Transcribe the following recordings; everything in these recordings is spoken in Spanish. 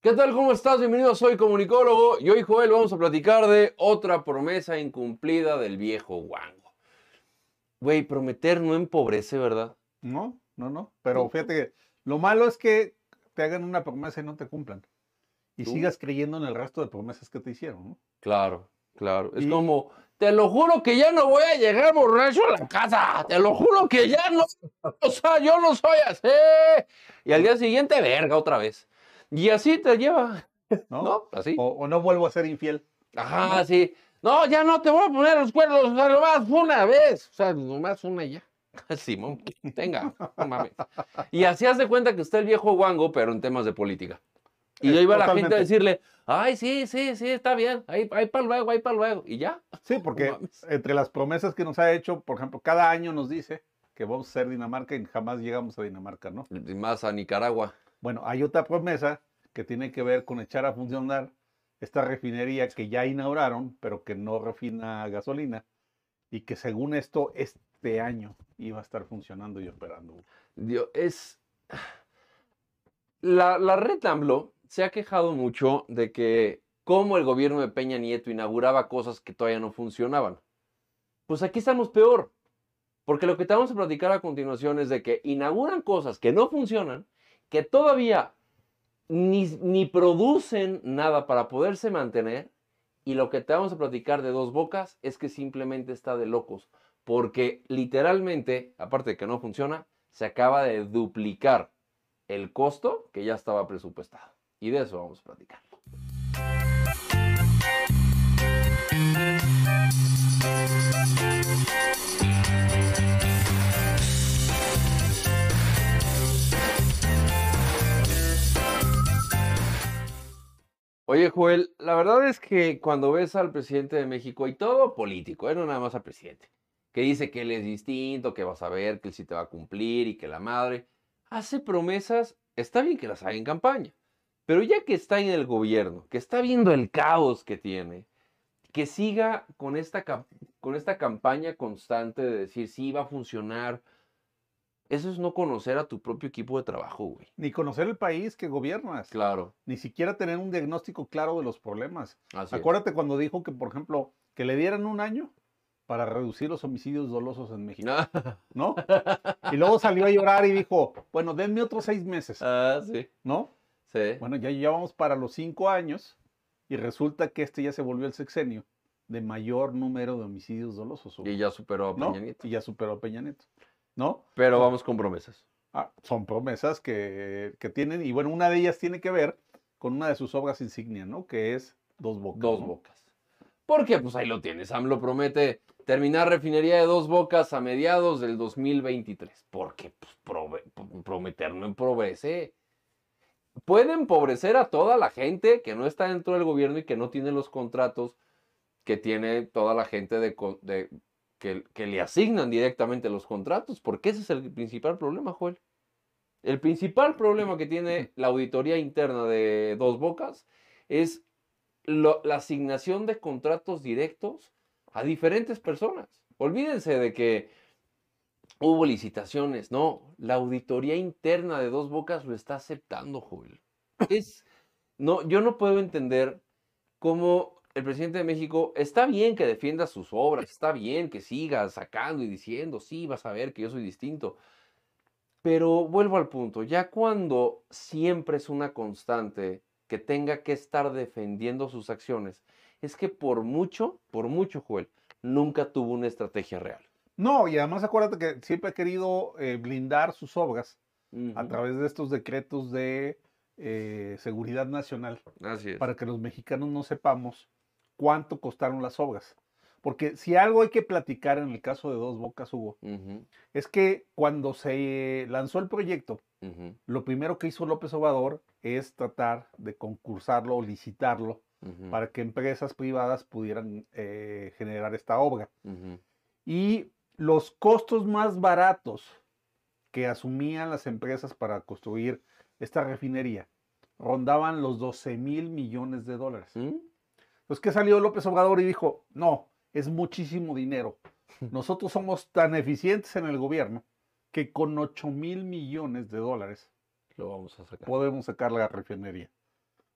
¿Qué tal? ¿Cómo estás? Bienvenido, soy comunicólogo y hoy, Joel, vamos a platicar de otra promesa incumplida del viejo Wango. Güey, prometer no empobrece, ¿verdad? No, no, no. Pero fíjate que lo malo es que te hagan una promesa y no te cumplan. Y ¿Tú? sigas creyendo en el resto de promesas que te hicieron, ¿no? Claro, claro. Es Y- como, te lo juro que ya no voy a llegar borracho a la casa. Te lo juro que ya no. O sea, yo no soy así. Y al día siguiente, verga, otra vez. Y así te lleva, ¿No? ¿no? Así. O, o no vuelvo a ser infiel. Ajá, sí. No, ya no te voy a poner los cuernos, o sea, nomás una vez. O sea, nomás una y ya. Simón, venga, no mames. Y así haz de cuenta que está el viejo guango, pero en temas de política. Y Eh, ahí va la gente a decirle, ay, sí, sí, sí, está bien, ahí, ahí para luego, ahí para luego. Y ya. Sí, porque mames. entre las promesas que nos ha hecho, por ejemplo, cada año nos dice que vamos a ser Dinamarca y jamás llegamos a Dinamarca, ¿no? Y más a Nicaragua. Bueno, hay otra promesa que tiene que ver con echar a funcionar esta refinería que ya inauguraron, pero que no refina gasolina y que según esto este año iba a estar funcionando y operando. Dios, es. La, la red AMLO se ha quejado mucho de que cómo el gobierno de Peña Nieto inauguraba cosas que todavía no funcionaban. Pues aquí estamos peor. Porque lo que te vamos a platicar a continuación es de que inauguran cosas que no funcionan, que todavía ni, ni producen nada para poderse mantener. Y lo que te vamos a platicar de dos bocas es que simplemente está de locos. Porque literalmente, aparte de que no funciona, se acaba de duplicar el costo que ya estaba presupuestado. Y de eso vamos a platicar. Joel, la verdad es que cuando ves al presidente de México y todo político, ¿eh? no nada más al presidente, que dice que él es distinto, que vas a ver, que él sí te va a cumplir y que la madre hace promesas, está bien que las haga en campaña, pero ya que está en el gobierno, que está viendo el caos que tiene, que siga con esta, con esta campaña constante de decir sí va a funcionar, eso es no conocer a tu propio equipo de trabajo, güey. Ni conocer el país que gobiernas, Claro, ni siquiera tener un diagnóstico claro de los problemas. así es. Acuérdate cuando dijo que, por ejemplo, que le dieran un año para reducir los homicidios dolosos en México, ¿no? Y luego salió a llorar y dijo, bueno, denme otros seis meses, ah, sí, ¿no? sí. Bueno, ya ya vamos para los cinco años y resulta que este ya se volvió el sexenio de mayor número de homicidios dolosos. Y ya superó a. Peña Nieto. Y ya superó a Peña Nieto, ¿no? Pero vamos con promesas. Ah, son promesas que, que tienen, y bueno, una de ellas tiene que ver con una de sus obras insignia, ¿no? Que es Dos Bocas. Dos ¿no? bocas. Porque pues ahí lo tienes. AMLO promete terminar refinería de dos bocas a mediados del 2023. Porque pues, prove- prometer no empobrece. Puede empobrecer a toda la gente que no está dentro del gobierno y que no tiene los contratos que tiene toda la gente de- que, que le asignan directamente los contratos. Porque ese es el principal problema, Joel. El principal problema que tiene la auditoría interna de Dos Bocas es lo- la asignación de contratos directos a diferentes personas. Olvídense de que hubo licitaciones, no, la auditoría interna de Dos Bocas lo está aceptando, Joel. Es, no, yo no puedo entender cómo el presidente de México está bien que defienda sus obras, está bien que siga sacando y diciendo, sí, vas a ver que yo soy distinto. Pero vuelvo al punto, ya cuando siempre es una constante que tenga que estar defendiendo sus acciones, es que por mucho, por mucho, Joel, nunca tuvo una estrategia real. No, y además acuérdate que siempre ha querido eh, blindar sus obras a través de estos decretos de eh, seguridad nacional Así es. para que los mexicanos no sepamos cuánto costaron las obras. Porque si algo hay que platicar en el caso de Dos Bocas, Hugo, es que cuando se lanzó el proyecto, lo primero que hizo López Obrador es tratar de concursarlo o licitarlo para que empresas privadas pudieran eh, generar esta obra. Y los costos más baratos que asumían las empresas para construir esta refinería rondaban los 12 mil millones de dólares. ¿Mm? Entonces, que salió López Obrador y dijo, no, es muchísimo dinero. Nosotros somos tan eficientes en el gobierno que con 8 mil millones de dólares Lo vamos a sacar. podemos sacar la refinería.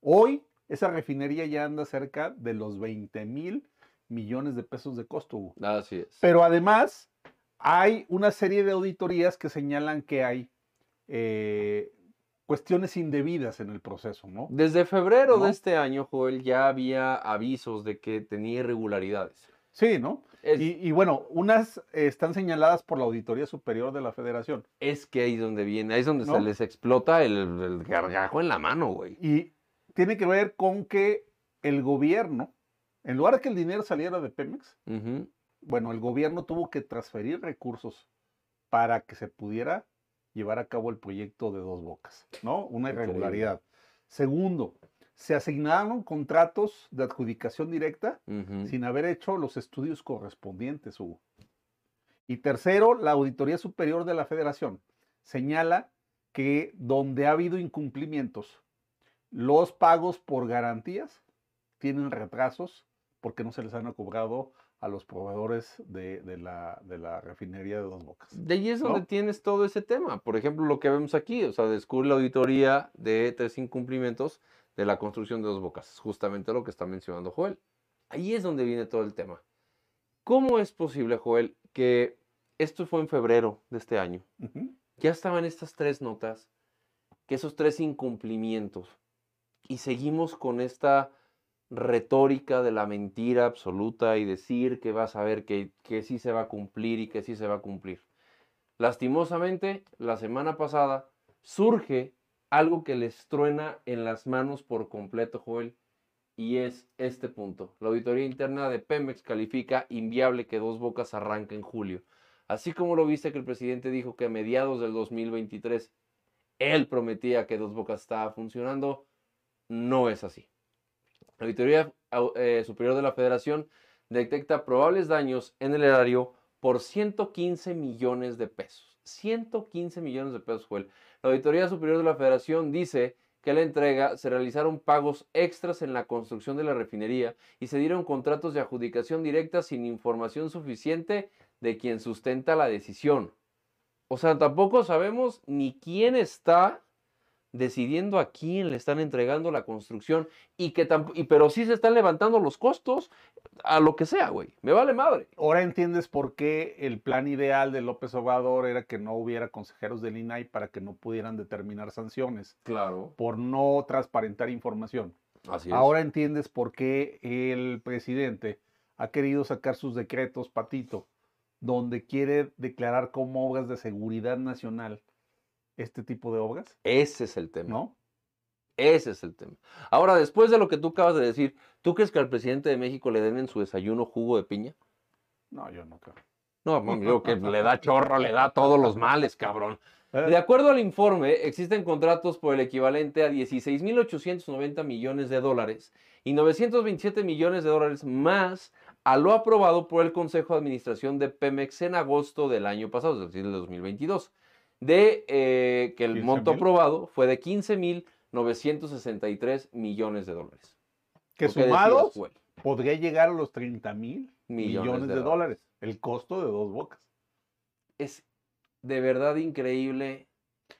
Hoy esa refinería ya anda cerca de los 20 mil millones de pesos de costo. Hugo. Así es. Pero además hay una serie de auditorías que señalan que hay eh, cuestiones indebidas en el proceso, ¿no? Desde febrero ¿No? de este año, Joel, ya había avisos de que tenía irregularidades. Sí, ¿no? Es, Y, y bueno, unas eh, están señaladas por la Auditoría Superior de la Federación. es que ahí es donde viene, ahí es donde ¿No? se les explota el, el gargajo en la mano, güey. Y tiene que ver con que el gobierno, en lugar de que el dinero saliera de Pemex, bueno, el gobierno tuvo que transferir recursos para que se pudiera llevar a cabo el proyecto de dos bocas, ¿no? Una irregularidad. Segundo, se asignaron contratos de adjudicación directa sin haber hecho los estudios correspondientes, Hugo. Y tercero, la Auditoría Superior de la Federación señala que donde ha habido incumplimientos, los pagos por garantías tienen retrasos porque no se les han cobrado a los proveedores de, de la, de la refinería de Dos Bocas. De ahí es donde tienes todo ese tema. Por ejemplo, lo que vemos aquí, o sea, descubre la auditoría de tres incumplimientos de la construcción de dos bocas. Justamente lo que está mencionando Joel. Ahí es donde viene todo el tema. ¿Cómo es posible, Joel, que esto fue en febrero de este año? Ya estaban estas tres notas, que esos tres incumplimientos, y seguimos con esta retórica de la mentira absoluta y decir que vas a ver que, que sí se va a cumplir y que sí se va a cumplir. Lastimosamente, la semana pasada surge algo que les truena en las manos por completo, Joel, y es este punto. La auditoría interna de Pemex califica inviable que Dos Bocas arranque en julio. Así como lo viste que el presidente dijo que a mediados del 2023 él prometía que Dos Bocas estaba funcionando, no es así. La Auditoría Au- eh, Superior de la Federación detecta probables daños en el erario por 115 millones de pesos. 115 millones de pesos, Joel. La Auditoría Superior de la Federación dice que la entrega se realizaron pagos extras en la construcción de la refinería y se dieron contratos de adjudicación directa sin información suficiente de quien sustenta la decisión. O sea, tampoco sabemos ni quién está decidiendo a quién le están entregando la construcción y que y pero sí se están levantando los costos a lo que sea, güey. Me vale madre. Ahora entiendes por qué el plan ideal de López Obrador era que no hubiera consejeros del INAI para que no pudieran determinar sanciones Claro. por no transparentar información. Así es. Ahora entiendes por qué el presidente ha querido sacar sus decretos, Patito, donde quiere declarar como obras de seguridad nacional este tipo de obras, ese es el tema. ¿no? Ese es el tema. Ahora, después de lo que tú acabas de decir, ¿tú crees que al presidente de México le den en su desayuno jugo de piña? No, yo no creo. No, mami, digo que le da chorro, le da todos los males, cabrón. Eh, De acuerdo al informe, existen contratos por el equivalente a 16.890 millones de dólares y 927 millones de dólares más a lo aprobado por el Consejo de Administración de Pemex en agosto del año pasado, es decir, del 2022. De eh, que el 15,000. monto aprobado fue de 15.963 millones de dólares. que ¿Tú qué decides, sumados podría llegar a los 30 mil Millones millones, de de, dólares. dólares. El costo de dos bocas. Es de verdad increíble.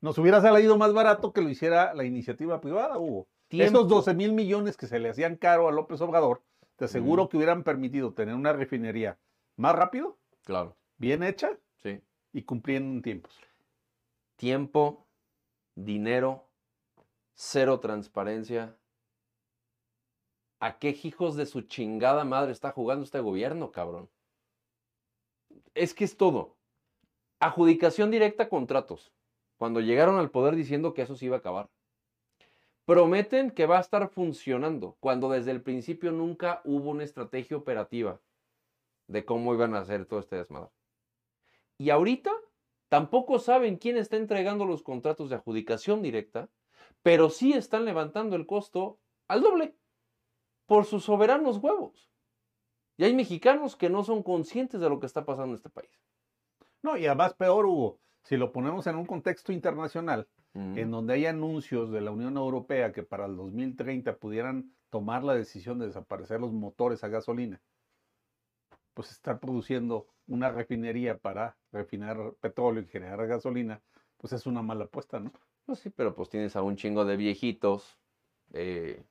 Nos hubiera salido más barato que lo hiciera la iniciativa privada, Hugo. Tiempo. Esos 12 mil millones que se le hacían caro a López Obrador, te aseguro que hubieran permitido tener una refinería más rápido, Claro, bien hecha sí. y cumpliendo en tiempos. Tiempo, dinero, cero transparencia. ¿A qué hijos de su chingada madre está jugando este gobierno, cabrón? Es que es todo. Adjudicación directa contratos. Cuando llegaron al poder diciendo que eso se iba a acabar. Prometen que va a estar funcionando, cuando desde el principio nunca hubo una estrategia operativa de cómo iban a hacer todo este desmadre. Y ahorita Tampoco saben quién está entregando los contratos de adjudicación directa, pero sí están levantando el costo al doble por sus soberanos huevos. Y hay mexicanos que no son conscientes de lo que está pasando en este país. No, y además peor, Hugo, si lo ponemos en un contexto internacional, en donde hay anuncios de la Unión Europea que para el 2030 pudieran tomar la decisión de desaparecer los motores a gasolina, pues estar produciendo una refinería para refinar petróleo y generar gasolina, pues es una mala apuesta, ¿no? Pues sí, pero pues tienes a un chingo de viejitos Eh,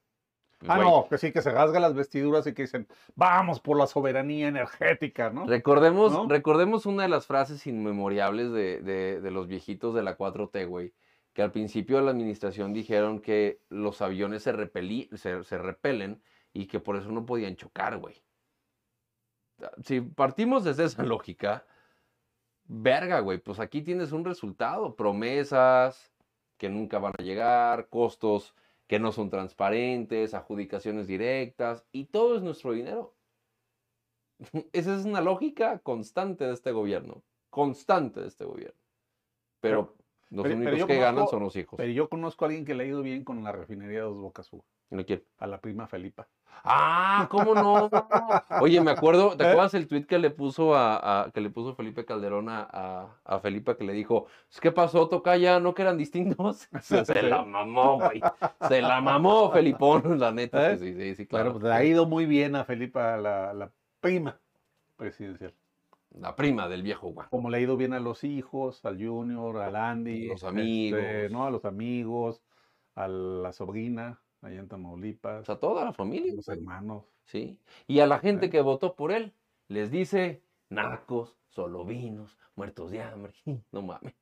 pues, Ah, no, que sí, que se rasga las vestiduras y que dicen, vamos por la soberanía energética, ¿no? Recordemos, ¿No? recordemos una de las frases inmemorables de, de- de los viejitos de la 4T, güey, que al principio de la administración dijeron que los aviones se, repelí- se, se repelen y que por eso no podían chocar, güey. Si partimos desde esa lógica, verga, güey, pues aquí tienes un resultado, promesas que nunca van a llegar, costos que no son transparentes, adjudicaciones directas, y todo es nuestro dinero. Esa es una lógica constante de este gobierno. Constante de este gobierno. Pero, los pero- pero únicos que ganan son los hijos. Pero yo conozco a alguien que le ha ido bien con la refinería de Dos Bocas, Hugo, ¿No quién? a la prima Felipa. Ah, ¿cómo no? Oye, me acuerdo, ¿te ¿Eh? acuerdas el tweet que le puso a, a- que le puso Felipe Calderón a, a, a Felipa que le dijo, ¿qué pasó, Tocaya? ¿No que eran distintos? Se, se la mamó, güey. Se la mamó, Felipón, la neta. ¿Eh? Sí, sí, sí, Claro, claro. pues le ha ido muy bien a Felipa, la, la prima presidencial. La prima del viejo Juan. Como le ha ido bien a los hijos, al Junior, al Andy. Los este, amigos. ¿no? A los amigos, a la sobrina, allá en Tamaulipas, O sea, toda la a familia. los hermanos. ¿sí? Y a la gente ¿Eh? que votó por él, les dice, narcos, solo vinos, muertos de hambre. No mames.